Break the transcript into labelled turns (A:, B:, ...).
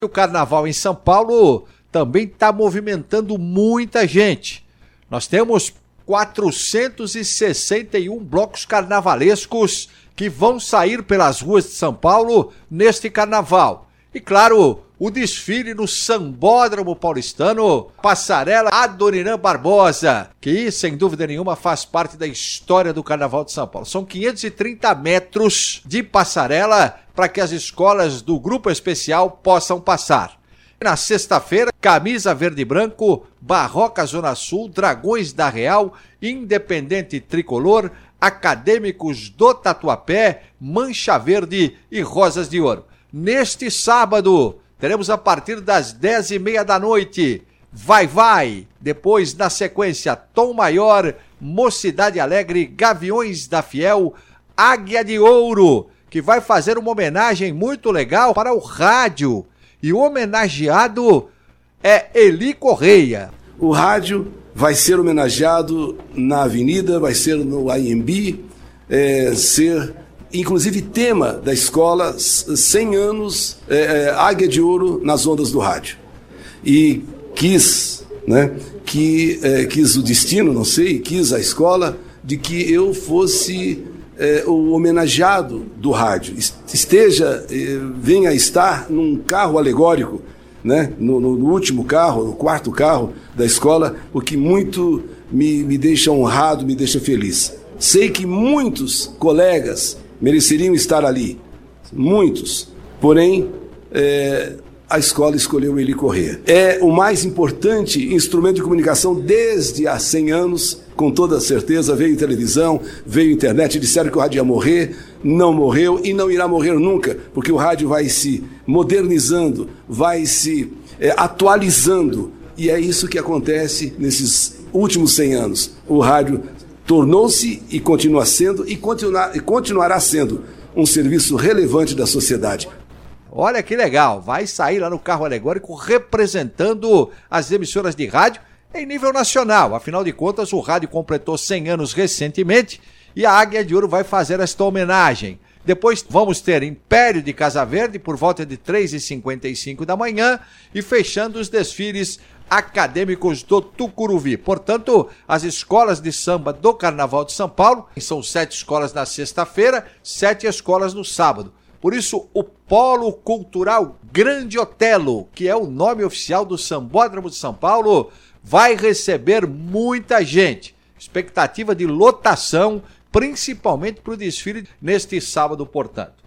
A: O carnaval em São Paulo também está movimentando muita gente. Nós temos 461 blocos carnavalescos que vão sair pelas ruas de São Paulo neste carnaval. E claro, o desfile no Sambódromo Paulistano, Passarela Adoniran Barbosa, que sem dúvida nenhuma faz parte da história do Carnaval de São Paulo. São 530 metros de passarela para que as escolas do grupo especial possam passar. Na sexta-feira, Camisa Verde e Branco, Barroca Zona Sul, Dragões da Real, Independente Tricolor, Acadêmicos do Tatuapé, Mancha Verde e Rosas de Ouro. Neste sábado, teremos a partir das dez e meia da noite, Vai Vai, depois na sequência Tom Maior, Mocidade Alegre, Gaviões da Fiel, Águia de Ouro, que vai fazer uma homenagem muito legal para o rádio. E o homenageado é Eli Correia.
B: O rádio vai ser homenageado na Avenida, vai ser no IMB, é, ser inclusive tema da escola 100 anos é, é, Águia de Ouro nas ondas do rádio. E quis, né, que, é, quis o destino, não sei, quis a escola de que eu fosse é, o homenageado do rádio, esteja, é, venha estar num carro alegórico, né, no, no, último carro, no quarto carro da escola, o que muito me, me deixa honrado, me deixa feliz. Sei que muitos colegas mereceriam estar ali, muitos, porém, é, a escola escolheu ele correr. É o mais importante instrumento de comunicação desde há 100 anos, com toda certeza. Veio televisão, veio internet, disseram que o rádio ia morrer, não morreu e não irá morrer nunca, porque o rádio vai se modernizando, vai se é, atualizando. E é isso que acontece nesses últimos 100 anos. O rádio tornou-se e continua sendo e, continuar, e continuará sendo um serviço relevante da sociedade.
A: Olha que legal, vai sair lá no carro alegórico representando as emissoras de rádio em nível nacional. Afinal de contas, o rádio completou 100 anos recentemente e a Águia de Ouro vai fazer esta homenagem. Depois vamos ter Império de Casa Verde por volta de 3h55 da manhã e fechando os desfiles acadêmicos do Tucuruvi. Portanto, as escolas de samba do Carnaval de São Paulo são sete escolas na sexta-feira, sete escolas no sábado. Por isso, o Polo Cultural Grande Otelo, que é o nome oficial do Sambódromo de São Paulo, vai receber muita gente. Expectativa de lotação, principalmente para o desfile neste sábado, portanto.